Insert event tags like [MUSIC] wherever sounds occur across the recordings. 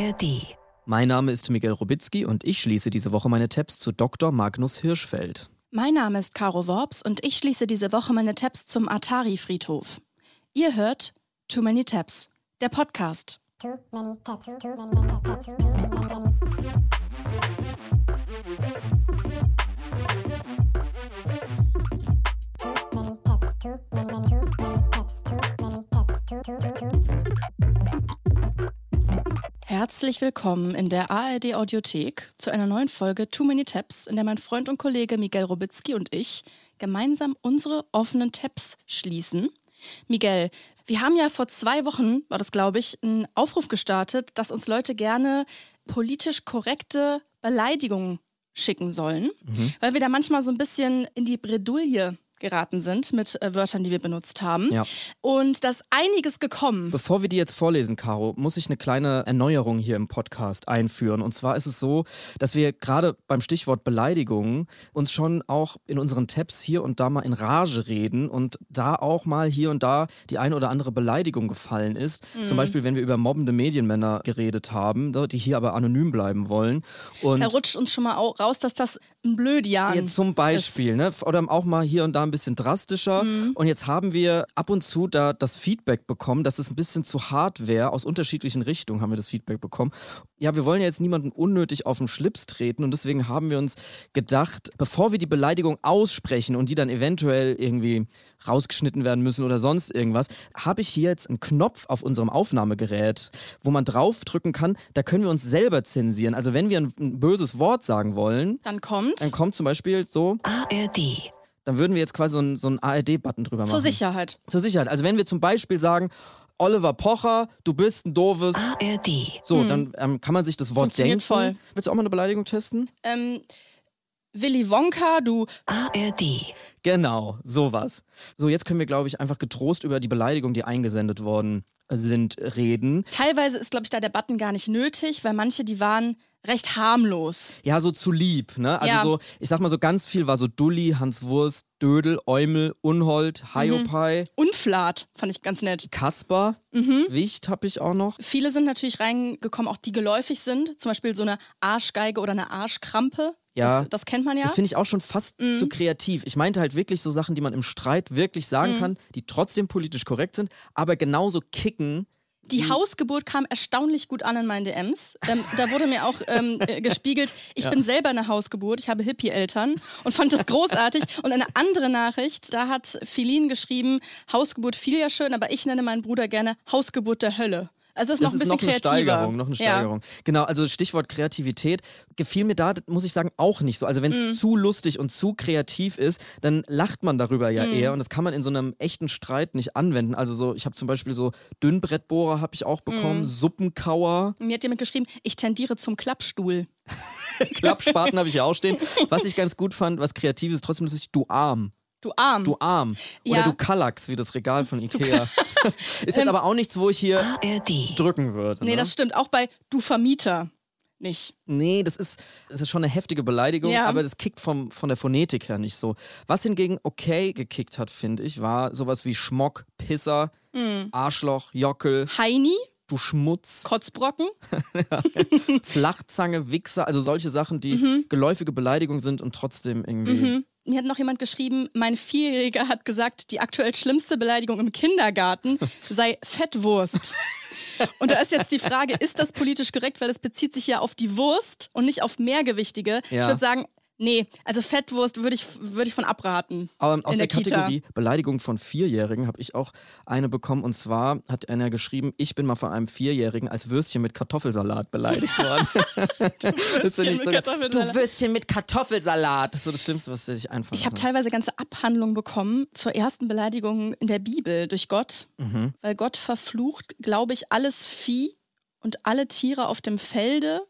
ARD. Mein Name ist Miguel Robitzky und ich schließe diese Woche meine Tabs zu Dr. Magnus Hirschfeld. Mein Name ist Caro Worps und ich schließe diese Woche meine Tabs zum Atari-Friedhof. Ihr hört Too Many Tabs, der Podcast. Too many tabs, too many tabs, too many tabs. Herzlich willkommen in der ARD Audiothek zu einer neuen Folge Too Many Tabs, in der mein Freund und Kollege Miguel Robitzky und ich gemeinsam unsere offenen Tabs schließen. Miguel, wir haben ja vor zwei Wochen, war das glaube ich, einen Aufruf gestartet, dass uns Leute gerne politisch korrekte Beleidigungen schicken sollen, weil wir da manchmal so ein bisschen in die Bredouille geraten sind mit äh, Wörtern, die wir benutzt haben. Ja. Und da ist einiges gekommen. Bevor wir die jetzt vorlesen, Caro, muss ich eine kleine Erneuerung hier im Podcast einführen. Und zwar ist es so, dass wir gerade beim Stichwort Beleidigungen uns schon auch in unseren Tabs hier und da mal in Rage reden und da auch mal hier und da die eine oder andere Beleidigung gefallen ist. Zum Beispiel, wenn wir über mobbende Medienmänner geredet haben, die hier aber anonym bleiben wollen. Und Da rutscht uns schon mal au- raus, dass das ein Blödian Ja, zum Beispiel, ne? Oder auch mal hier und da ein bisschen drastischer. Mhm. Und jetzt haben wir ab und zu da das Feedback bekommen, dass es ein bisschen zu hart wäre. Aus unterschiedlichen Richtungen haben wir das Feedback bekommen. Ja, wir wollen ja jetzt niemanden unnötig auf den Schlips treten und deswegen haben wir uns gedacht, bevor wir die Beleidigung aussprechen und die dann eventuell irgendwie rausgeschnitten werden müssen oder sonst irgendwas, habe ich hier jetzt einen Knopf auf unserem Aufnahmegerät, wo man draufdrücken kann. Da können wir uns selber zensieren. Also wenn wir ein, ein böses Wort sagen wollen, Dann kommt dann kommt zum Beispiel so, ARD. Dann würden wir jetzt quasi so einen, so einen ARD-Button drüber machen. zur Sicherheit. Zur Sicherheit. Also wenn wir zum Beispiel sagen, Oliver Pocher, du bist ein doofes. ARD. So, dann ähm, kann man sich das Wort Hm. Denken. voll. Willst du auch mal eine Beleidigung testen? Ähm, Willy Wonka, du ARD. Genau, sowas. So, jetzt können wir, glaube ich, einfach getrost über die Beleidigung, die eingesendet worden sind, reden. teilweise ist, glaube ich, da der Button gar nicht nötig, weil manche, die waren recht harmlos. Ja, so zu lieb, ne? Also Ja. so, ich sag mal so ganz viel war so Dulli, Hans Wurst, Dödel, Eumel, Unhold, Hiopai, Unflat, fand ich ganz nett. Kasper, Mhm. Wicht habe ich auch noch. Viele sind natürlich reingekommen, auch die geläufig sind. Zum Beispiel so eine Arschgeige oder eine Arschkrampe. Ja. Das, das kennt man ja. Das finde ich auch schon fast Mhm. zu kreativ. Ich meinte halt wirklich so Sachen, die man im Streit wirklich sagen Mhm. kann, die trotzdem politisch korrekt sind, aber genauso kicken. Die Hausgeburt kam erstaunlich gut an in meinen DMs. Ähm, da wurde mir auch ähm, äh, gespiegelt, ich bin selber eine Hausgeburt, ich habe Hippie-Eltern und fand das großartig. Und eine andere Nachricht, da hat Philin geschrieben, Hausgeburt viel ja schön, aber ich nenne meinen Bruder gerne Hausgeburt der Hölle. Also es ist noch Das ein bisschen noch eine kreativer. Steigerung, noch eine Steigerung. Genau, also Stichwort Kreativität gefiel mir da, muss ich sagen, auch nicht so. Also wenn es Mhm. zu lustig und zu kreativ ist, dann lacht man darüber ja Mhm. eher und das kann man in so einem echten Streit nicht anwenden. Also so, ich habe zum Beispiel so Dünnbrettbohrer habe ich auch bekommen, Suppenkauer, Mir hat jemand geschrieben, ich tendiere zum Klappstuhl. [LAUGHS] Klappspaten habe ich ja auch stehen. Was ich ganz gut fand, was kreativ ist, trotzdem lustig, du Arm. Du Arm. Du Arm. Oder Ja. du Kallax, wie das Regal von Ikea. [LAUGHS] ist jetzt aber auch nichts, wo ich hier ARD. drücken würde. nee, ne? das stimmt. Auch bei du Vermieter nicht. nee, das ist, das ist schon eine heftige Beleidigung, Ja. aber das kickt vom, von der Phonetik her nicht so. Was hingegen okay gekickt hat, finde ich, war sowas wie Schmock, Pisser, Mhm. Arschloch, Jockel, Heini, du Schmutz, [LAUGHS] Kotzbrocken. Flachzange, Wichser, also solche Sachen, die Mhm. geläufige Beleidigungen sind und trotzdem irgendwie. Mir hat noch jemand geschrieben, mein Vierjähriger hat gesagt, die aktuell schlimmste Beleidigung im Kindergarten [LAUGHS] sei Fettwurst. Und da ist jetzt die Frage, ist das politisch korrekt, weil es bezieht sich ja auf die Wurst und nicht auf mehrgewichtige. Ja. Ich würde sagen, nee, also Fettwurst würde ich, würd ich von abraten. Aber aus in der, der, Kita. Kategorie Beleidigung von Vierjährigen habe ich auch eine bekommen. Und zwar hat einer geschrieben, ich bin mal von einem Vierjährigen als Würstchen mit Kartoffelsalat beleidigt [LAUGHS] worden. das finde mit so, Kartoffelsalat. Du Würstchen mit Kartoffelsalat. Das ist so das Schlimmste, was sich einfallen Ich habe teilweise ganze Abhandlungen bekommen zur ersten Beleidigung in der Bibel durch Gott, Mhm. weil Gott verflucht, glaube ich, alles Vieh und alle Tiere auf dem Felde,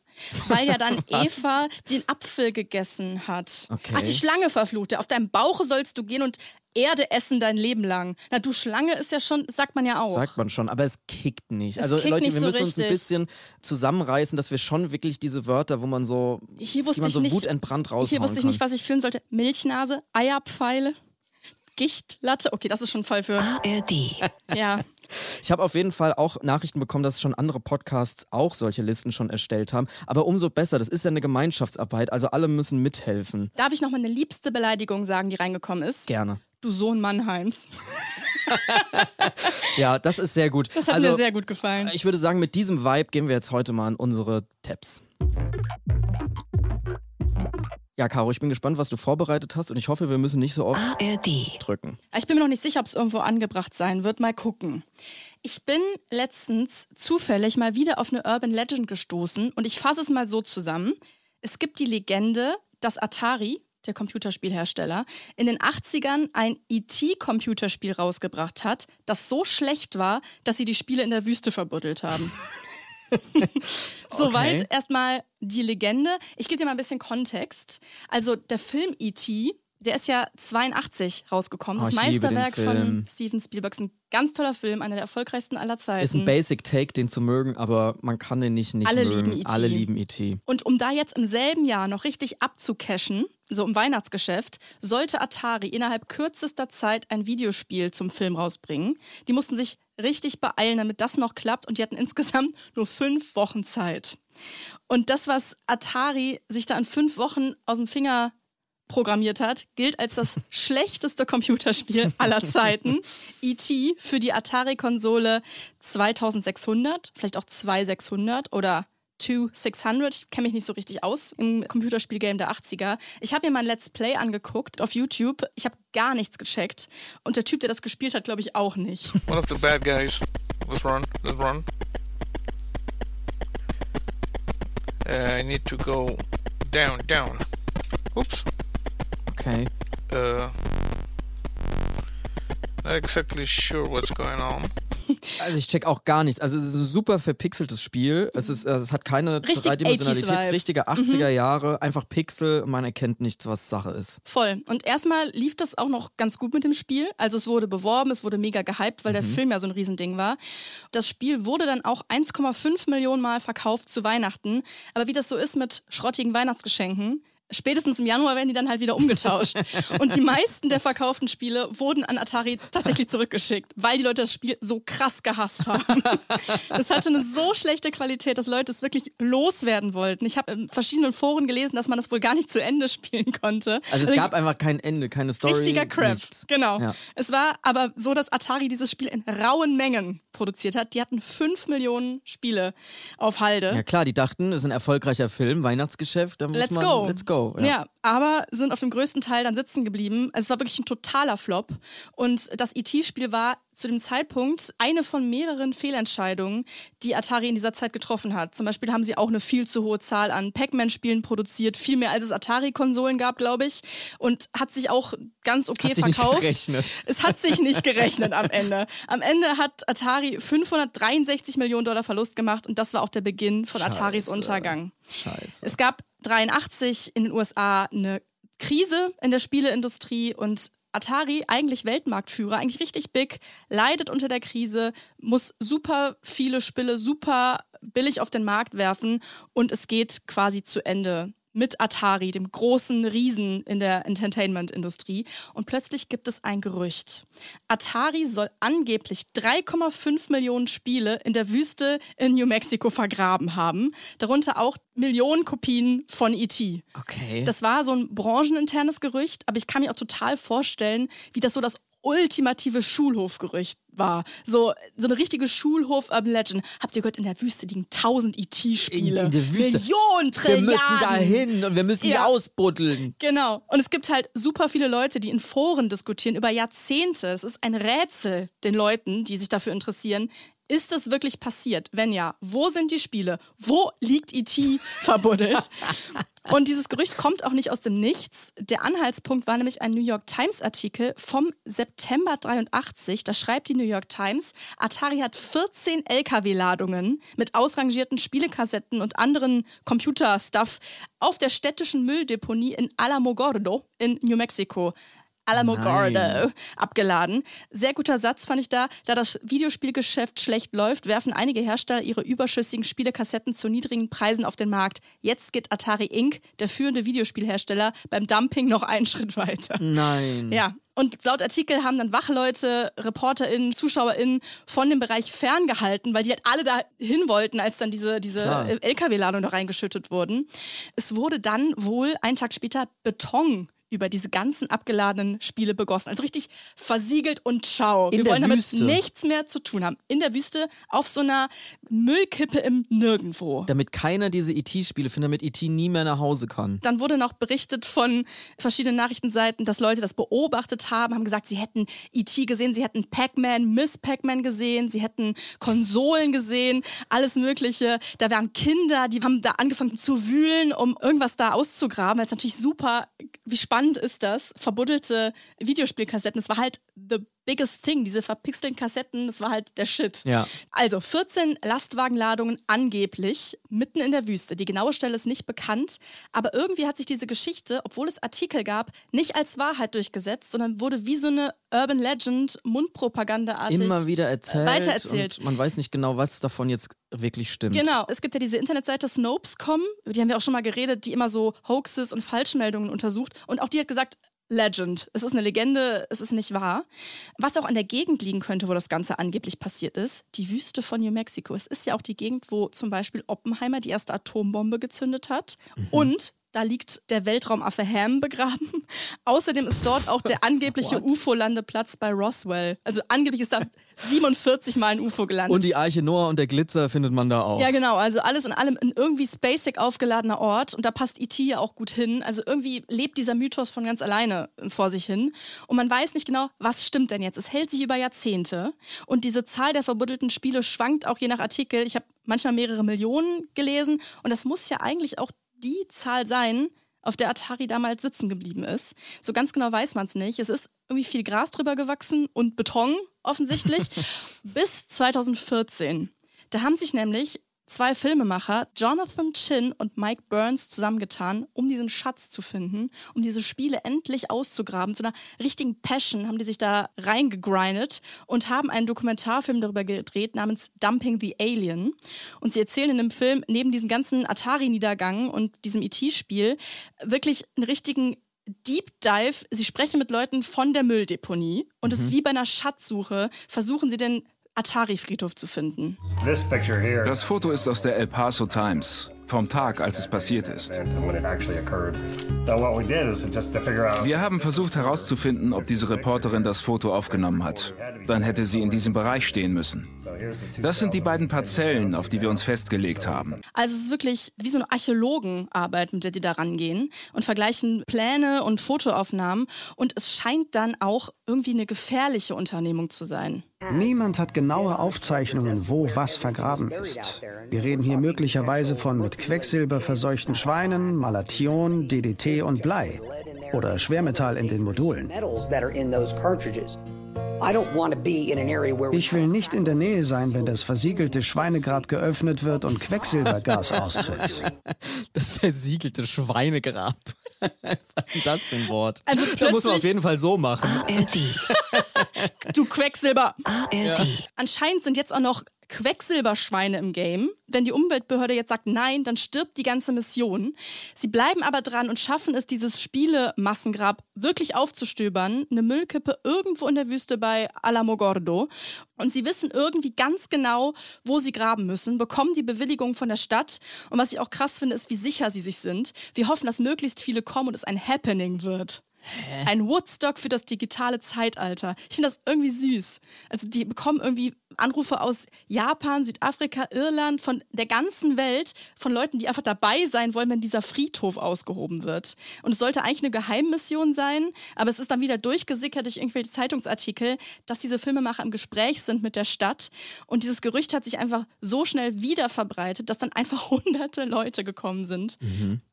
weil ja dann [LAUGHS] Eva den Apfel gegessen hat. Okay. Ach, die Schlange verfluchte. Auf deinem Bauch sollst du gehen und Erde essen dein Leben lang. Na, du Schlange ist ja schon, sagt man ja auch. Sagt man schon, aber es kickt nicht. Es also kickt Leute, nicht wir so müssen uns ein richtig. bisschen zusammenreißen, dass wir schon wirklich diese Wörter, wo man so, Hier die wusste man ich so nicht, wutentbrannt raushauen hier wusste ich kann. nicht, was ich fühlen sollte. Milchnase, Eierpfeile, Gichtlatte. Okay, das ist schon ein Fall für. ARD. Ja. Ich habe auf jeden Fall auch Nachrichten bekommen, dass schon andere Podcasts auch solche Listen schon erstellt haben. Aber umso besser, das ist ja eine Gemeinschaftsarbeit, also alle müssen mithelfen. Darf ich noch meine liebste Beleidigung sagen, die reingekommen ist? Gerne. Du Sohn Mannheims. [LAUGHS] Ja, das ist sehr gut. Das hat also, mir sehr gut gefallen. Ich würde sagen, mit diesem Vibe gehen wir jetzt heute mal an unsere Tabs. Ja, Caro, ich bin gespannt, was du vorbereitet hast und ich hoffe, wir müssen nicht so oft ARD. drücken. Ich bin mir noch nicht sicher, ob es irgendwo angebracht sein wird. Mal gucken. Ich bin letztens zufällig mal wieder auf eine Urban Legend gestoßen und ich fasse es mal so zusammen. Es gibt die Legende, dass Atari, der Computerspielhersteller, in den 80ern ein ET-Computerspiel rausgebracht hat, das so schlecht war, dass sie die Spiele in der Wüste verbuddelt haben. [LAUGHS] [LAUGHS] Soweit Okay. erstmal die Legende. Ich gebe dir mal ein bisschen Kontext. Also der Film E.T., der ist ja 82 rausgekommen. Oh, Das Meisterwerk von Steven Spielberg. Ist ein ganz toller Film, einer der erfolgreichsten aller Zeiten. Ist ein Basic Take, den zu mögen, aber man kann den nicht nicht Alle mögen. lieben E.T.. Alle lieben E E.T. Und um da jetzt im selben Jahr noch richtig abzucashen, so im Weihnachtsgeschäft, sollte Atari innerhalb kürzester Zeit ein Videospiel zum Film rausbringen. Die mussten sich richtig beeilen, damit das noch klappt und die hatten insgesamt nur fünf Wochen Zeit. Und das, was Atari sich da in fünf Wochen aus dem Finger programmiert hat, gilt als das [LAUGHS] schlechteste Computerspiel aller Zeiten. E.T. für die Atari-Konsole 2600, vielleicht auch 2600 oder 2600. Ich kenne mich nicht so richtig aus im Computerspielgame der 80er. Ich habe mir mal ein Let's Play angeguckt auf YouTube. Ich habe gar nichts gecheckt. Und der Typ, der das gespielt hat, glaube ich auch nicht. [LAUGHS] One of the bad guys. Let's run. Let's run. Uh, I need to go down, down. Oops. Okay. Uh, not exactly sure what's going on. [LAUGHS] Also ich check auch gar nichts. Also es ist ein super verpixeltes Spiel. Es, ist, äh, es hat keine Richtig Dreidimensionalität, 80s Vibe. richtige 80er Jahre, einfach Pixel, man erkennt nichts, was Sache ist. Voll. Und erstmal lief das auch noch ganz gut mit dem Spiel. Also es wurde beworben, es wurde mega gehypt, weil der Film ja so ein Riesending war. Das Spiel wurde dann auch 1,5 Millionen Mal verkauft zu Weihnachten. Aber wie das so ist mit schrottigen Weihnachtsgeschenken, Spätestens im Januar werden die dann halt wieder umgetauscht. [LAUGHS] Und die meisten der verkauften Spiele wurden an Atari tatsächlich zurückgeschickt, weil die Leute das Spiel so krass gehasst haben. [LAUGHS] Das hatte eine so schlechte Qualität, dass Leute es wirklich loswerden wollten. Ich habe in verschiedenen Foren gelesen, dass man das wohl gar nicht zu Ende spielen konnte. Also es ich- gab einfach kein Ende, keine Story. Richtiger Crap. nichts. Genau. Ja. Es war aber so, dass Atari dieses Spiel in rauen Mengen produziert hat. Die hatten 5 Millionen Spiele auf Halde. Ja klar, die dachten, es ist ein erfolgreicher Film, Weihnachtsgeschäft, da muss Let's man, go. Let's go. Ja. aber sind auf dem größten Teil dann sitzen geblieben. Es war wirklich ein totaler Flop. Und das ET-Spiel war zu dem Zeitpunkt eine von mehreren Fehlentscheidungen, die Atari in dieser Zeit getroffen hat. Zum Beispiel haben sie auch eine viel zu hohe Zahl an Pac-Man-Spielen produziert, viel mehr als es Atari-Konsolen gab, glaube ich. Und hat sich auch ganz okay Hat sich nicht verkauft. gerechnet. Es hat sich nicht [LAUGHS] gerechnet am Ende. Am Ende hat Atari 563 Millionen Dollar Verlust gemacht und das war auch der Beginn von Ataris Scheiße. Untergang. Scheiße. Es gab 83 in den USA eine Krise in der Spieleindustrie und Atari, eigentlich Weltmarktführer, eigentlich richtig big, leidet unter der Krise, muss super viele Spiele super billig auf den Markt werfen und es geht quasi zu Ende mit Atari, dem großen Riesen in der Entertainment-Industrie. Und plötzlich gibt es ein Gerücht. Atari soll angeblich 3,5 Millionen Spiele in der Wüste in New Mexico vergraben haben, darunter auch Millionen Kopien von E.T. Okay. Das war so ein brancheninternes Gerücht, aber ich kann mir auch total vorstellen, wie das so das ultimative Schulhofgerücht war. So, so eine richtige Schulhof-Urban Legend. Habt ihr gehört, in der Wüste liegen 1000 E.T.-Spiele. In- in der Wüste. Millionen, wir Trilliarden. müssen da hin und wir müssen die Ja. ausbuddeln. Genau. Und es gibt halt super viele Leute, die in Foren diskutieren über Jahrzehnte. Es ist ein Rätsel den Leuten, die sich dafür interessieren. Ist es wirklich passiert? Wenn ja, wo sind die Spiele? Wo liegt E.T. [LAUGHS] verbuddelt? Und dieses Gerücht kommt auch nicht aus dem Nichts. Der Anhaltspunkt war nämlich ein New York Times Artikel vom September 83. Da schreibt die New York Times, Atari hat 14 LKW-Ladungen mit ausrangierten Spielekassetten und anderen Computerstuff auf der städtischen Mülldeponie in Alamogordo in New Mexico Alamogordo abgeladen. Sehr guter Satz fand ich da. Da das Videospielgeschäft schlecht läuft, werfen einige Hersteller ihre überschüssigen Spielekassetten zu niedrigen Preisen auf den Markt. Jetzt geht Atari Inc., der führende Videospielhersteller, beim Dumping noch einen Schritt weiter. Nein. Ja. Und laut Artikel haben dann Wachleute, ReporterInnen, ZuschauerInnen von dem Bereich ferngehalten, weil die halt alle da hin wollten, als dann diese, diese. LKW-Ladung da reingeschüttet wurden. Es wurde dann wohl einen Tag später Beton über diese ganzen abgeladenen Spiele begossen. Also richtig versiegelt und schau. In Wir wollen damit Wüste. nichts mehr zu tun haben. In der Wüste auf so einer Müllkippe im Nirgendwo. Damit keiner diese IT-Spiele findet, damit IT nie mehr nach Hause kann. Dann wurde noch berichtet von verschiedenen Nachrichtenseiten, dass Leute das beobachtet haben, haben gesagt, sie hätten E.T. gesehen, sie hätten Pac-Man, Miss Pac-Man gesehen, sie hätten Konsolen gesehen, alles Mögliche. Da waren Kinder, die haben da angefangen zu wühlen, um irgendwas da auszugraben. Das ist natürlich super, wie spannend ist das? Verbuddelte Videospielkassetten. Es war halt the biggest thing, diese verpixelten Kassetten, das war halt der Shit. Ja. Also 14 Lastwagenladungen angeblich mitten in der Wüste. Die genaue Stelle ist nicht bekannt, aber irgendwie hat sich diese Geschichte, obwohl es Artikel gab, nicht als Wahrheit durchgesetzt, sondern wurde wie so eine Urban Legend, Mundpropagandaartig Immer wieder erzählt. weitererzählt. Und man weiß nicht genau, was davon jetzt wirklich stimmt. Genau, es gibt ja diese Internetseite Snopes.com, über die haben wir auch schon mal geredet, die immer so Hoaxes und Falschmeldungen untersucht. Und auch die hat gesagt, Legend. Es ist eine Legende, es ist nicht wahr. Was auch an der Gegend liegen könnte, wo das Ganze angeblich passiert ist, die Wüste von New Mexico. Es ist ja auch die Gegend, wo zum Beispiel Oppenheimer die erste Atombombe gezündet hat. Und da liegt der Weltraumaffe Ham begraben. [LAUGHS] Außerdem ist dort auch der [LAUGHS] angebliche? UFO-Landeplatz bei Roswell. Also angeblich ist da [LAUGHS] 47 Mal ein UFO gelandet. Und die Arche Noah und der Glitzer findet man da auch. Ja, genau. Also alles in allem ein irgendwie spacig aufgeladener Ort. Und da passt E.T. ja auch gut hin. Also irgendwie lebt dieser Mythos von ganz alleine vor sich hin. Und man weiß nicht genau, was stimmt denn jetzt. Es hält sich über Jahrzehnte. Und diese Zahl der verbuddelten Spiele schwankt auch je nach Artikel. Ich habe manchmal mehrere Millionen gelesen. Und das muss ja eigentlich auch die Zahl sein, auf der Atari damals sitzen geblieben ist. So ganz genau weiß man es nicht. Es ist irgendwie viel Gras drüber gewachsen und Beton offensichtlich. [LAUGHS] Bis 2014. Da haben sich nämlich zwei Filmemacher, Jonathan Chin und Mike Burns, zusammengetan, um diesen Schatz zu finden, um diese Spiele endlich auszugraben. Zu einer richtigen Passion haben die sich da reingegrindet und haben einen Dokumentarfilm darüber gedreht namens Dumping the Alien. Und sie erzählen in dem Film neben diesem ganzen Atari-Niedergang und diesem ET-Spiel wirklich einen richtigen Deep Dive. Sie sprechen mit Leuten von der Mülldeponie und es ist wie bei einer Schatzsuche. Versuchen sie den Atari-Friedhof zu finden. This picture here, Das Foto ist aus der El Paso Times, vom Tag, als es passiert ist. Wir haben versucht herauszufinden, ob diese Reporterin das Foto aufgenommen hat. Dann hätte sie in diesem Bereich stehen müssen. Das sind die beiden Parzellen, auf die wir uns festgelegt haben. Also es ist wirklich wie so eine Archäologenarbeit, mit der die da rangehen und vergleichen Pläne und Fotoaufnahmen. Und es scheint dann auch irgendwie eine gefährliche Unternehmung zu sein. Niemand hat genaue Aufzeichnungen, wo was vergraben ist. Wir reden hier möglicherweise von mit Quecksilber verseuchten Schweinen, Malation, DDT und Blei. Oder Schwermetall in den Modulen. Ich will nicht in der Nähe sein, wenn das versiegelte Schweinegrab geöffnet wird und Quecksilbergas [LAUGHS] austritt. Das versiegelte Schweinegrab. Was ist das für ein Wort? Also da muss man auf jeden Fall so machen. ARD. [LAUGHS] Du Quecksilber! ARD. Anscheinend sind jetzt auch noch Quecksilberschweine im Game. Wenn die Umweltbehörde jetzt sagt nein, dann stirbt die ganze Mission. Sie bleiben aber dran und schaffen es, dieses Spielemassengrab wirklich aufzustöbern. Eine Müllkippe irgendwo in der Wüste bei Alamogordo. Und sie wissen irgendwie ganz genau, wo sie graben müssen, bekommen die Bewilligung von der Stadt. Und was ich auch krass finde, ist, wie sicher sie sich sind. Wir hoffen, dass möglichst viele kommen und es ein Happening wird. Ein Woodstock für das digitale Zeitalter. Ich finde das irgendwie süß. Also die bekommen irgendwie Anrufe aus Japan, Südafrika, Irland, von der ganzen Welt, von Leuten, die einfach dabei sein wollen, wenn dieser Friedhof ausgehoben wird. Und es sollte eigentlich eine Geheimmission sein, aber es ist dann wieder durchgesickert durch irgendwelche Zeitungsartikel, dass diese Filmemacher im Gespräch sind mit der Stadt. Und dieses Gerücht hat sich einfach so schnell wieder verbreitet, dass dann einfach [LAUGHS] hunderte Leute gekommen sind.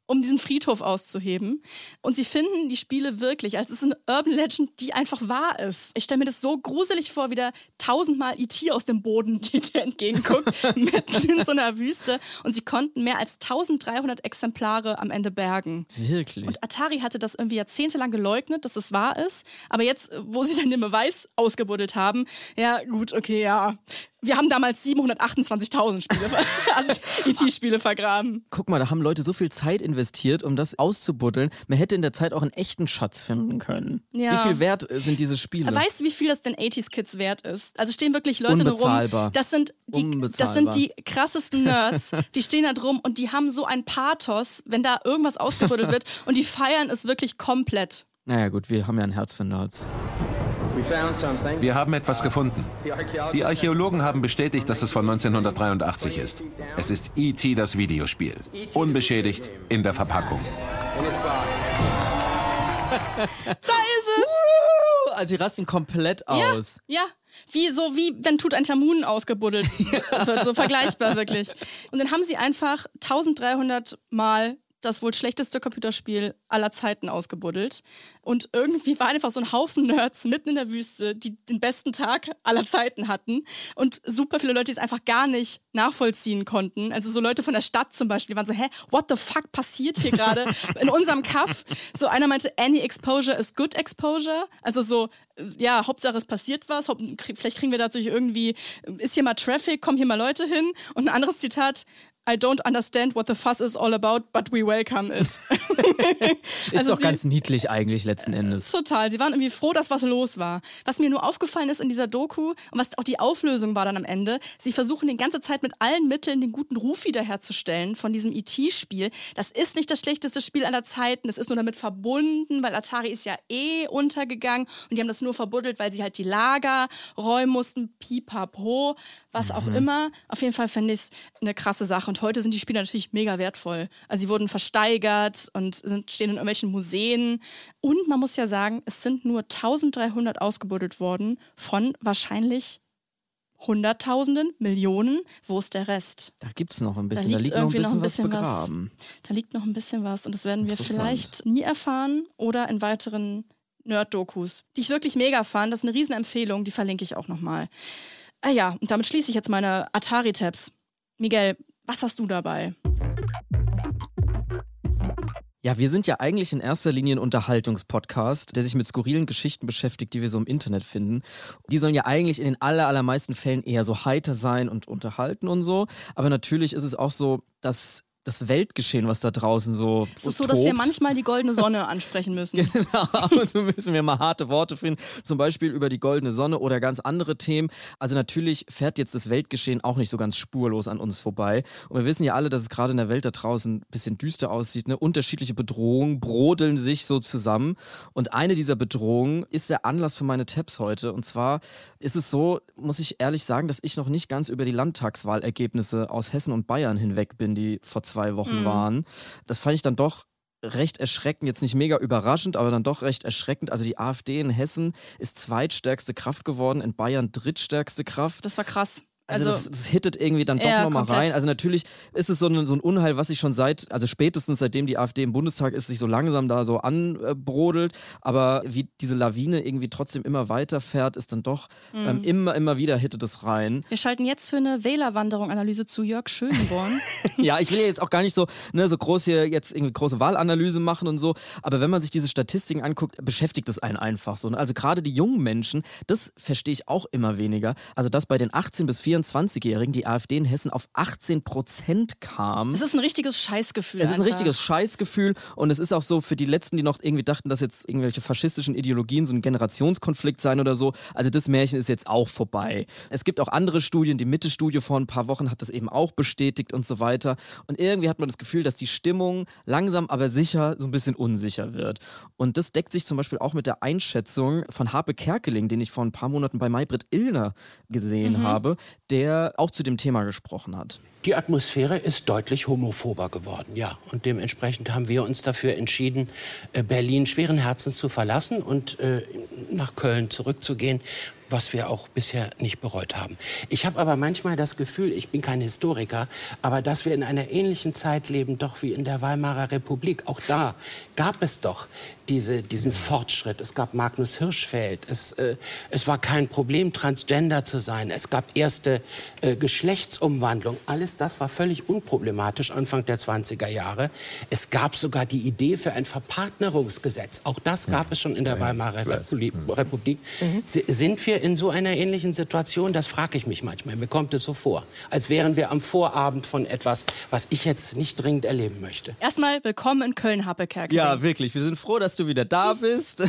Um diesen Friedhof auszuheben. Und sie finden die Spiele wirklich, als es ist eine Urban Legend, die einfach wahr ist. Ich stelle mir das so gruselig vor, wie da tausendmal E.T. aus dem Boden [LAUGHS] die dir entgegenguckt, [LAUGHS] mitten in so einer Wüste. Und sie konnten mehr als 1300 Exemplare am Ende bergen. Wirklich. Und Atari hatte das irgendwie jahrzehntelang geleugnet, dass es wahr ist. Aber jetzt, wo sie dann den Beweis ausgebuddelt haben, ja, gut, okay, ja. Wir haben damals 728.000 Spiele, IT-Spiele [LAUGHS] vergraben. Guck mal, da haben Leute so viel Zeit investiert, um das auszubuddeln. Man hätte in der Zeit auch einen echten Schatz finden können. Ja. Wie viel wert sind diese Spiele? Weißt du, wie viel das den 80s-Kids wert ist? Also stehen wirklich Leute da rum. Unbezahlbar. Das sind, die, das Unbezahlbar. sind die krassesten Nerds. [LAUGHS] Die stehen da drum und die haben so ein Pathos, wenn da irgendwas ausgebuddelt wird. [LAUGHS] Und die feiern es wirklich komplett. Naja, gut, wir haben ja ein Herz für Nerds. Wir haben etwas gefunden. Die Archäologen haben bestätigt, dass es von 1983 ist. Es ist E.T. das Videospiel. Unbeschädigt in der Verpackung. Da ist es! Also, sie rasten komplett Ja, aus. ja. Wie so wie wenn Tutanchamun ausgebuddelt [LAUGHS] wird, so vergleichbar wirklich. Und dann haben sie einfach 1300 Mal das wohl schlechteste Computerspiel aller Zeiten ausgebuddelt. Und irgendwie war einfach so ein Haufen Nerds mitten in der Wüste, die den besten Tag aller Zeiten hatten. Und super viele Leute, die es einfach gar nicht nachvollziehen konnten. Also so Leute von der Stadt zum Beispiel, die waren so, hä, what the fuck passiert hier gerade [LAUGHS] in unserem Kaff? So einer meinte, any exposure is good exposure. Also so, ja, Hauptsache es passiert was. Vielleicht kriegen wir dadurch irgendwie, ist hier mal Traffic, kommen hier mal Leute hin. Und ein anderes Zitat, I don't understand what the fuss is all about, but we welcome it. [LAUGHS] [LAUGHS] Ist Also doch sie- ganz niedlich eigentlich letzten Endes. Total. Sie waren irgendwie froh, dass was los war. Was mir nur aufgefallen ist in dieser Doku und was auch die Auflösung war dann am Ende, sie versuchen die ganze Zeit mit allen Mitteln den guten Ruf wiederherzustellen von diesem E.T.-Spiel. Das ist nicht das schlechteste Spiel aller Zeiten. Es ist nur damit verbunden, weil Atari ist ja eh untergegangen und die haben das nur verbuddelt, weil sie halt die Lager räumen mussten, pipapo, was auch immer. Auf jeden Fall finde ich es eine krasse Sache. Und heute sind die Spiele natürlich mega wertvoll. Also sie wurden versteigert und sind, stehen in irgendwelchen Museen. Und man muss ja sagen, es sind nur 1300 ausgebuddelt worden von wahrscheinlich Hunderttausenden, Millionen. Wo ist der Rest? Da gibt's noch ein Da bisschen, da liegt liegt, noch ein irgendwie noch bisschen, ein bisschen was was. begraben. Da liegt noch ein bisschen was und das werden wir vielleicht nie erfahren oder in weiteren Nerd-Dokus, die ich wirklich mega fand. Das ist eine Riesenempfehlung, die verlinke ich auch nochmal. Ah ja, und damit schließe ich jetzt meine Atari-Tabs. Miguel, was hast du dabei? Ja, wir sind ja eigentlich in erster Linie ein Unterhaltungspodcast, der sich mit skurrilen Geschichten beschäftigt, die wir so im Internet finden. Die sollen ja eigentlich in den aller, allermeisten Fällen eher so heiter sein und unterhalten und so. Aber natürlich ist es auch so, dass das Weltgeschehen, was da draußen so. Es ist so, dass wir tobt. manchmal die goldene Sonne [LAUGHS] ansprechen müssen. Genau, ab und zu müssen wir mal harte Worte finden, zum Beispiel über die goldene Sonne oder ganz andere Themen. Also natürlich fährt jetzt das Weltgeschehen auch nicht so ganz spurlos an uns vorbei. Und wir wissen ja alle, dass es gerade in der Welt da draußen ein bisschen düster aussieht. Ne? Unterschiedliche Bedrohungen brodeln sich so zusammen. Und eine dieser Bedrohungen ist der Anlass für meine Tabs heute. Und zwar ist es so, muss ich ehrlich sagen, dass ich noch nicht ganz über die Landtagswahlergebnisse aus Hessen und Bayern hinweg bin, die vor zwei Wochen Mhm. waren. Das fand ich dann doch recht erschreckend, jetzt nicht mega überraschend, aber dann doch recht erschreckend. Also die AfD in Hessen ist zweitstärkste Kraft geworden, in Bayern drittstärkste Kraft. Das war krass. Also, Also, das, das hittet irgendwie dann doch Ja, nochmal rein. Also natürlich ist es so ein, so ein Unheil, was sich schon seit, also spätestens seitdem die AfD im Bundestag ist, sich so langsam da so anbrodelt. Aber wie diese Lawine irgendwie trotzdem immer weiter fährt, ist dann doch Mhm. ähm, immer, immer wieder hittet es rein. wir schalten jetzt für eine Wählerwanderung-Analyse zu Jörg Schönborn. [LAUGHS] ja, ich will ja jetzt auch gar nicht so, ne, so groß hier jetzt irgendwie große Wahlanalyse machen und so, aber wenn man sich diese Statistiken anguckt, beschäftigt es einen einfach so. Ne? Also gerade die jungen Menschen, das verstehe ich auch immer weniger. Also dass bei den 18- bis 24-Jährigen die AfD in Hessen auf 18 Prozent kam. Es ist ein richtiges Scheißgefühl. Es ist ein einfach. richtiges Scheißgefühl und es ist auch so für die Letzten, die noch irgendwie dachten, dass jetzt irgendwelche faschistischen Ideologien so ein Generationskonflikt seien oder so. Also das Märchen ist jetzt auch vorbei. Es gibt auch andere Studien, die Mitte-Studie vor ein paar Wochen hat das eben auch bestätigt und so weiter. Und irgendwie hat man das Gefühl, dass die Stimmung langsam aber sicher so ein bisschen unsicher wird. Und das deckt sich zum Beispiel auch mit der Einschätzung von Harpe Kerkeling, den ich vor ein paar Monaten bei Maybrit Illner gesehen Mhm. habe, der auch zu dem Thema gesprochen hat. Die Atmosphäre ist deutlich homophober geworden, ja. Und dementsprechend haben wir uns dafür entschieden, äh, Berlin schweren Herzens zu verlassen und äh, nach Köln zurückzugehen. Was wir auch bisher nicht bereut haben. Ich habe aber manchmal das Gefühl, ich bin kein Historiker, aber dass wir in einer ähnlichen Zeit leben, doch wie in der Weimarer Republik. Auch da gab es doch diese, diesen Fortschritt. Es gab Magnus Hirschfeld. Es, äh, es war kein Problem, transgender zu sein. Es gab erste äh, Geschlechtsumwandlung. Alles das war völlig unproblematisch Anfang der 20er Jahre. Es gab sogar die Idee für ein Verpartnerungsgesetz. Auch das gab es schon in der Weimarer Republik. Republik. Mhm. Sind wir in so einer ähnlichen Situation? Das frage ich mich manchmal. Mir kommt es so vor, als wären wir am Vorabend von etwas, was ich jetzt nicht dringend erleben möchte. Erstmal willkommen in Köln, Happe Kerkeling. Ja, wirklich. Wir sind froh, dass du wieder da bist.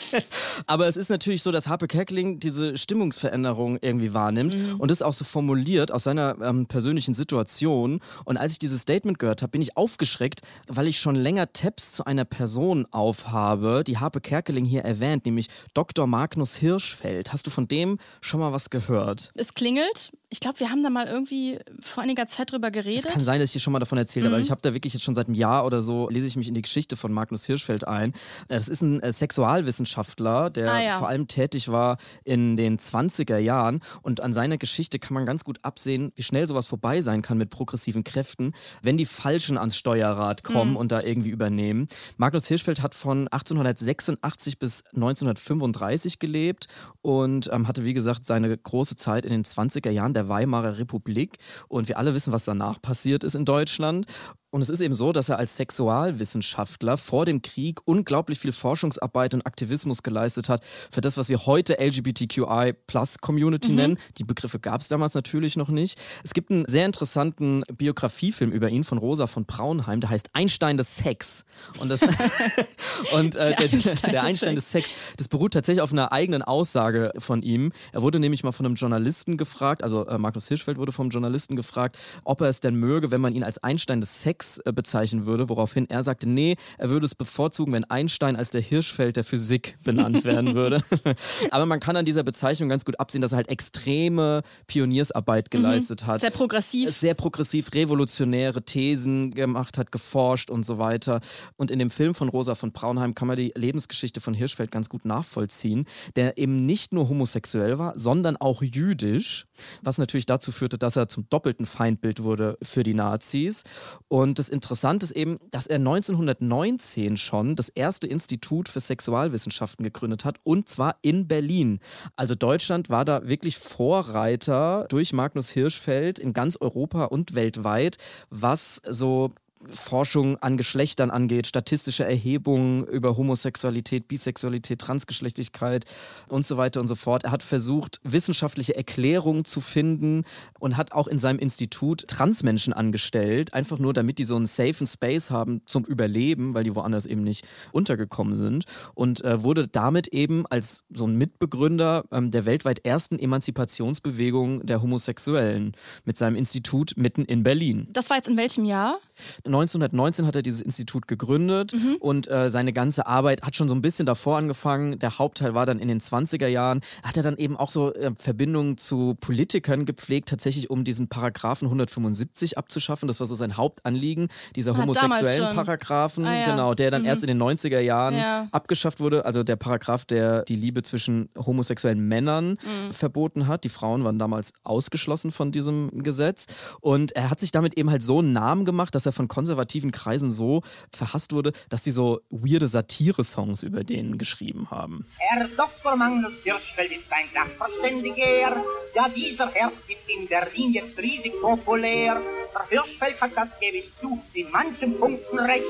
[LAUGHS] Aber es ist natürlich so, dass Harpe Kerkeling diese Stimmungsveränderung irgendwie wahrnimmt und das auch so formuliert aus seiner ähm, persönlichen Situation. Und als ich dieses Statement gehört habe, bin ich aufgeschreckt, weil ich schon länger Tabs zu einer Person aufhabe, die Harpe Kerkeling hier erwähnt, nämlich Dr. Magnus Hirschfeld. Hast du von dem schon mal was gehört? Es klingelt. Ich glaube, wir haben da mal irgendwie vor einiger Zeit drüber geredet. Es kann sein, dass ich dir schon mal davon erzählt habe, Mhm. aber ich habe da wirklich jetzt schon seit einem Jahr oder so, lese ich mich in die Geschichte von Magnus Hirschfeld ein. Das ist ein äh, Sexualwissenschaftler, der Ah, ja. vor allem tätig war in den 20er Jahren und an seiner Geschichte kann man ganz gut absehen, wie schnell sowas vorbei sein kann mit progressiven Kräften, wenn die Falschen ans Steuerrad kommen Mhm. und da irgendwie übernehmen. Magnus Hirschfeld hat von 1886 bis 1935 gelebt und ähm, hatte, wie gesagt, seine große Zeit in den 20er Jahren der Weimarer Republik. Und wir alle wissen, was danach passiert ist in Deutschland. Und es ist eben so, dass er als Sexualwissenschaftler vor dem Krieg unglaublich viel Forschungsarbeit und Aktivismus geleistet hat für das, was wir heute LGBTQI Plus Community Mhm. nennen. Die Begriffe gab es damals natürlich noch nicht. Es gibt einen sehr interessanten Biografiefilm über ihn von Rosa von Braunheim, der heißt Einstein des Sex. Und, das, [LAUGHS] und äh, Der der, Einstein der des Einstein des Sex, das beruht tatsächlich auf einer eigenen Aussage von ihm. Er wurde nämlich mal von einem Journalisten gefragt, also äh, Magnus Hirschfeld wurde vom Journalisten gefragt, ob er es denn möge, wenn man ihn als Einstein des Sex äh, bezeichnen würde, woraufhin er sagte, nee, er würde es bevorzugen, wenn Einstein als der Hirschfeld der Physik benannt werden würde. [LAUGHS] Aber man kann an dieser Bezeichnung ganz gut absehen, dass er halt extreme Pioniersarbeit geleistet hat. Mhm. Sehr progressiv. Sehr progressiv, revolutionäre Thesen gemacht hat, geforscht und so weiter. Und in dem Film von Rosa von Braunheim kann man die Lebensgeschichte von Hirschfeld ganz gut nachvollziehen, der eben nicht nur homosexuell war, sondern auch jüdisch, was natürlich dazu führte, dass er zum doppelten Feindbild wurde für die Nazis. Und das Interessante ist eben, dass er 1919 schon das erste Institut für Sexualwissenschaften gegründet hat und zwar in Berlin. Also Deutschland war da wirklich Vorreiter durch Magnus Hirschfeld in ganz Europa und weltweit, was so Forschung an Geschlechtern angeht, statistische Erhebungen über Homosexualität, Bisexualität, Transgeschlechtlichkeit und so weiter und so fort. Er hat versucht, wissenschaftliche Erklärungen zu finden und hat auch in seinem Institut Transmenschen angestellt, einfach nur damit die so einen safen Space haben zum Überleben, weil die woanders eben nicht untergekommen sind und äh, wurde damit eben als so ein Mitbegründer ähm, der weltweit ersten Emanzipationsbewegung der Homosexuellen mit seinem Institut mitten in Berlin. Das war jetzt in welchem Jahr? 1919 hat er dieses Institut gegründet und äh, seine ganze Arbeit hat schon so ein bisschen davor angefangen. Der Hauptteil war dann in den 20er Jahren. Hat er dann eben auch so äh, Verbindungen zu Politikern gepflegt, tatsächlich um diesen Paragraphen 175 abzuschaffen. Das war so sein Hauptanliegen, dieser Ah, homosexuellen. Paragraphen, Ah, ja. genau, der dann Mhm. erst in den 90er Jahren Ja. abgeschafft wurde. Also der Paragraph, der die Liebe zwischen homosexuellen Männern Mhm. verboten hat. Die Frauen waren damals ausgeschlossen von diesem Gesetz. Und er hat sich damit eben halt so einen Namen gemacht, dass er von konservativen Kreisen so verhasst wurde, dass die so weirde Satire-Songs über den geschrieben haben. Herr Dr. Magnus Hirschfeld ist ein Sachverständiger. Ja, dieser Herr ist in Berlin jetzt riesig populär. Der Hirschfeld hat das gebe ich zu, in manchen Punkten recht.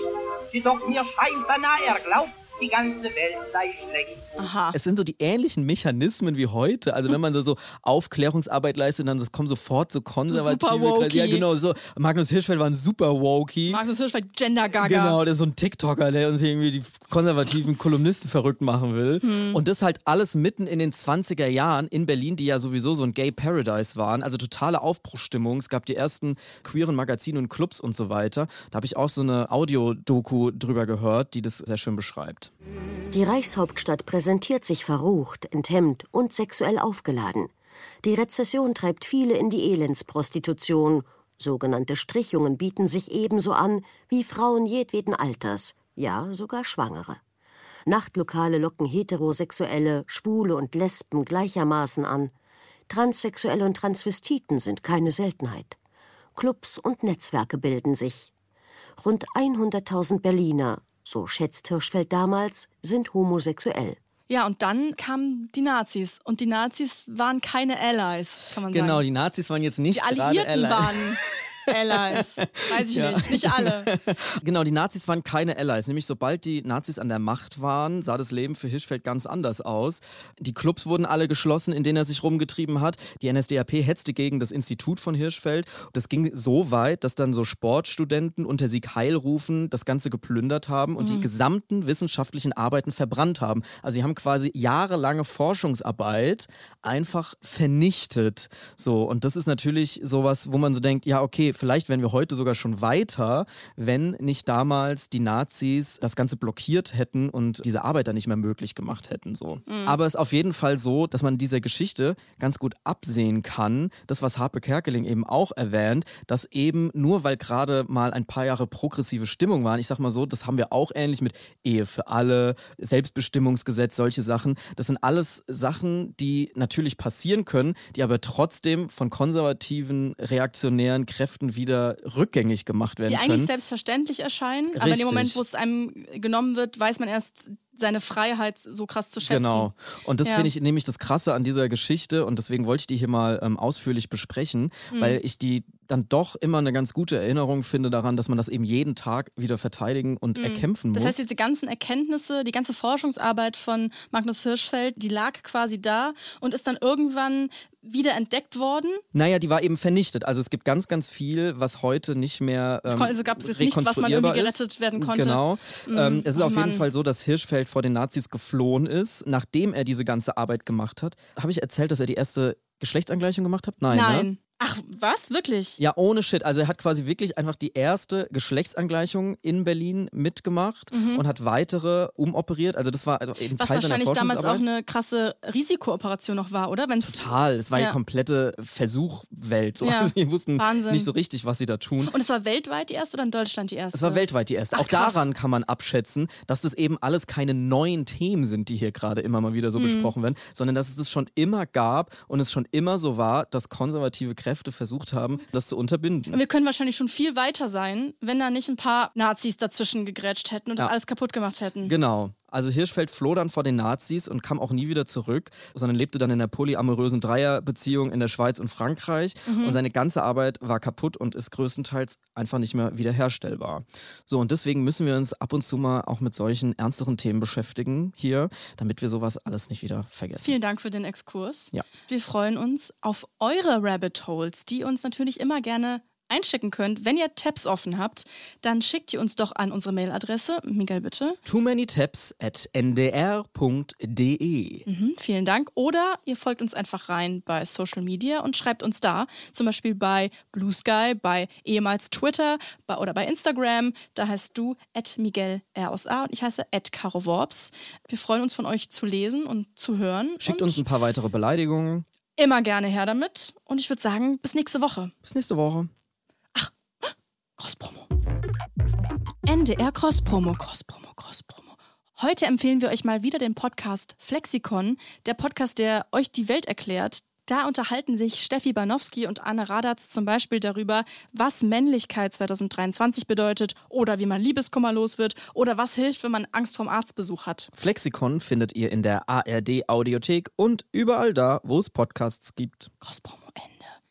Jedoch mir scheint danach, er glaubt, die ganze Welt sei schlecht. Aha. Es sind so die ähnlichen Mechanismen wie heute. Also wenn man so, so Aufklärungsarbeit leistet, dann kommen sofort so konservative Super wokey. Kreise. Ja, genau so. Magnus Hirschfeld war ein super wokey. Magnus Hirschfeld, Gender Gaga. Genau, der ist so ein TikToker, der uns irgendwie die konservativen Kolumnisten verrückt machen will. Hm. Und das halt alles mitten in den 20er Jahren in Berlin, die ja sowieso so ein Gay Paradise waren. Also totale Aufbruchstimmung. Es gab die ersten queeren Magazine und Clubs und so weiter. Da habe ich auch so eine Audiodoku drüber gehört, die das sehr schön beschreibt. Die Reichshauptstadt präsentiert sich verrucht, enthemmt und sexuell aufgeladen. Die Rezession treibt viele in die Elendsprostitution. Sogenannte Strichjungen bieten sich ebenso an wie Frauen jedweden Alters, ja sogar Schwangere. Nachtlokale locken Heterosexuelle, Schwule und Lesben gleichermaßen an. Transsexuelle und Transvestiten sind keine Seltenheit. Clubs und Netzwerke bilden sich. Rund 100.000 Berliner, so schätzt Hirschfeld damals, sind homosexuell. Ja, und dann kamen die Nazis. Und die Nazis waren keine Allies, kann man sagen. Genau, die Nazis waren jetzt nicht Die gerade Alliierten Allies. waren [LAUGHS] Allies. Weiß ich Ja. nicht. Nicht alle. [LAUGHS] Genau, die Nazis waren keine Allies. Nämlich sobald die Nazis an der Macht waren, sah das Leben für Hirschfeld ganz anders aus. Die Clubs wurden alle geschlossen, in denen er sich rumgetrieben hat. Die NSDAP hetzte gegen das Institut von Hirschfeld. Das ging so weit, dass dann so Sportstudenten unter Sieg Heilrufen das Ganze geplündert haben und die Mhm. gesamten wissenschaftlichen Arbeiten verbrannt haben. Also sie haben quasi jahrelange Forschungsarbeit einfach vernichtet. So, und das ist natürlich sowas, wo man so denkt, ja, okay, vielleicht wären wir heute sogar schon weiter, wenn nicht damals die Nazis das Ganze blockiert hätten und diese Arbeit dann nicht mehr möglich gemacht hätten. So. Mhm. Aber es ist auf jeden Fall so, dass man in dieser Geschichte ganz gut absehen kann, das, was Harpe Kerkeling eben auch erwähnt, dass eben nur weil gerade mal ein paar Jahre progressive Stimmung waren, ich sag mal so, das haben wir auch ähnlich mit Ehe für alle, Selbstbestimmungsgesetz, solche Sachen. Das sind alles Sachen, die natürlich passieren können, die aber trotzdem von konservativen, reaktionären Kräften wieder rückgängig gemacht werden Die können. eigentlich selbstverständlich erscheinen, aber in Richtig. dem Moment, wo es einem genommen wird, weiß man erst seine Freiheit so krass zu schätzen. Genau. Und das Ja. finde ich nämlich das Krasse an dieser Geschichte und deswegen wollte ich die hier mal ähm, ausführlich besprechen, Mhm. weil ich die dann doch immer eine ganz gute Erinnerung finde daran, dass man das eben jeden Tag wieder verteidigen und Mhm. erkämpfen muss. Das heißt, diese ganzen Erkenntnisse, die ganze Forschungsarbeit von Magnus Hirschfeld, die lag quasi da und ist dann irgendwann wieder entdeckt worden. naja, die war eben vernichtet. Also es gibt ganz, ganz viel, was heute nicht mehr Es ähm, also gab's jetzt nichts, was man irgendwie ist. gerettet werden konnte. Genau. Mhm. Ähm, es ist Oh auf jeden Mann. Fall so, dass Hirschfeld vor den Nazis geflohen ist, nachdem er diese ganze Arbeit gemacht hat. Habe ich erzählt, dass er die erste Geschlechtsangleichung gemacht hat? Nein. Ne? Ach, was? Wirklich? Ja, ohne Shit. Also er hat quasi wirklich einfach die erste Geschlechtsangleichung in Berlin mitgemacht Mhm. und hat weitere umoperiert. Also das war also eben Was Teil wahrscheinlich damals auch eine krasse Risikooperation noch war, oder? Wenn's Total, es war Ja. die komplette Versuchwelt. So. Ja. Also die wussten Wahnsinn. nicht so richtig, was sie da tun. Und es war weltweit die erste oder in Deutschland die erste? Es war weltweit die erste. Ach, auch krass. daran kann man abschätzen, dass das eben alles keine neuen Themen sind, die hier gerade immer mal wieder so Mhm. besprochen werden, sondern dass es es schon immer gab und es schon immer so war, dass konservative Kräfte versucht haben, das zu unterbinden. Wir können wahrscheinlich schon viel weiter sein, wenn da nicht ein paar Nazis dazwischen gegrätscht hätten und das Ja. alles kaputt gemacht hätten. Genau. Also Hirschfeld floh dann vor den Nazis und kam auch nie wieder zurück, sondern lebte dann in der polyamorösen Dreierbeziehung in der Schweiz und Frankreich. Mhm. Und seine ganze Arbeit war kaputt und ist größtenteils einfach nicht mehr wiederherstellbar. So, und deswegen müssen wir uns ab und zu mal auch mit solchen ernsteren Themen beschäftigen hier, damit wir sowas alles nicht wieder vergessen. Vielen Dank für den Exkurs. Ja. Wir freuen uns auf eure Rabbit Holes, die uns natürlich immer gerne einschicken könnt. Wenn ihr Tabs offen habt, dann schickt ihr uns doch an unsere Mailadresse. Miguel, bitte. Too many tabs at ndr.de. Mhm, vielen Dank. Oder ihr folgt uns einfach rein bei Social Media und schreibt uns da, zum Beispiel bei Blue Sky, bei ehemals Twitter bei, oder bei Instagram. Da heißt du Miguel R aus A und ich heiße Caro Worps. Wir freuen uns von euch zu lesen und zu hören. Schickt uns ein paar weitere Beleidigungen. immer gerne her damit. Und ich würde sagen, bis nächste Woche. Bis nächste Woche. Cross-Promo. NDR Cross-Promo, Cross-Promo, Cross-Promo. Heute empfehlen wir euch mal wieder den Podcast Flexikon, der Podcast, der euch die Welt erklärt. Da unterhalten sich Steffi Banowski und Anne Radatz zum Beispiel darüber, was Männlichkeit 2023 bedeutet oder wie man Liebeskummer los wird oder was hilft, wenn man Angst vorm Arztbesuch hat. Flexikon findet ihr in der ARD Audiothek und überall da, wo es Podcasts gibt. Cross-Promo Ende.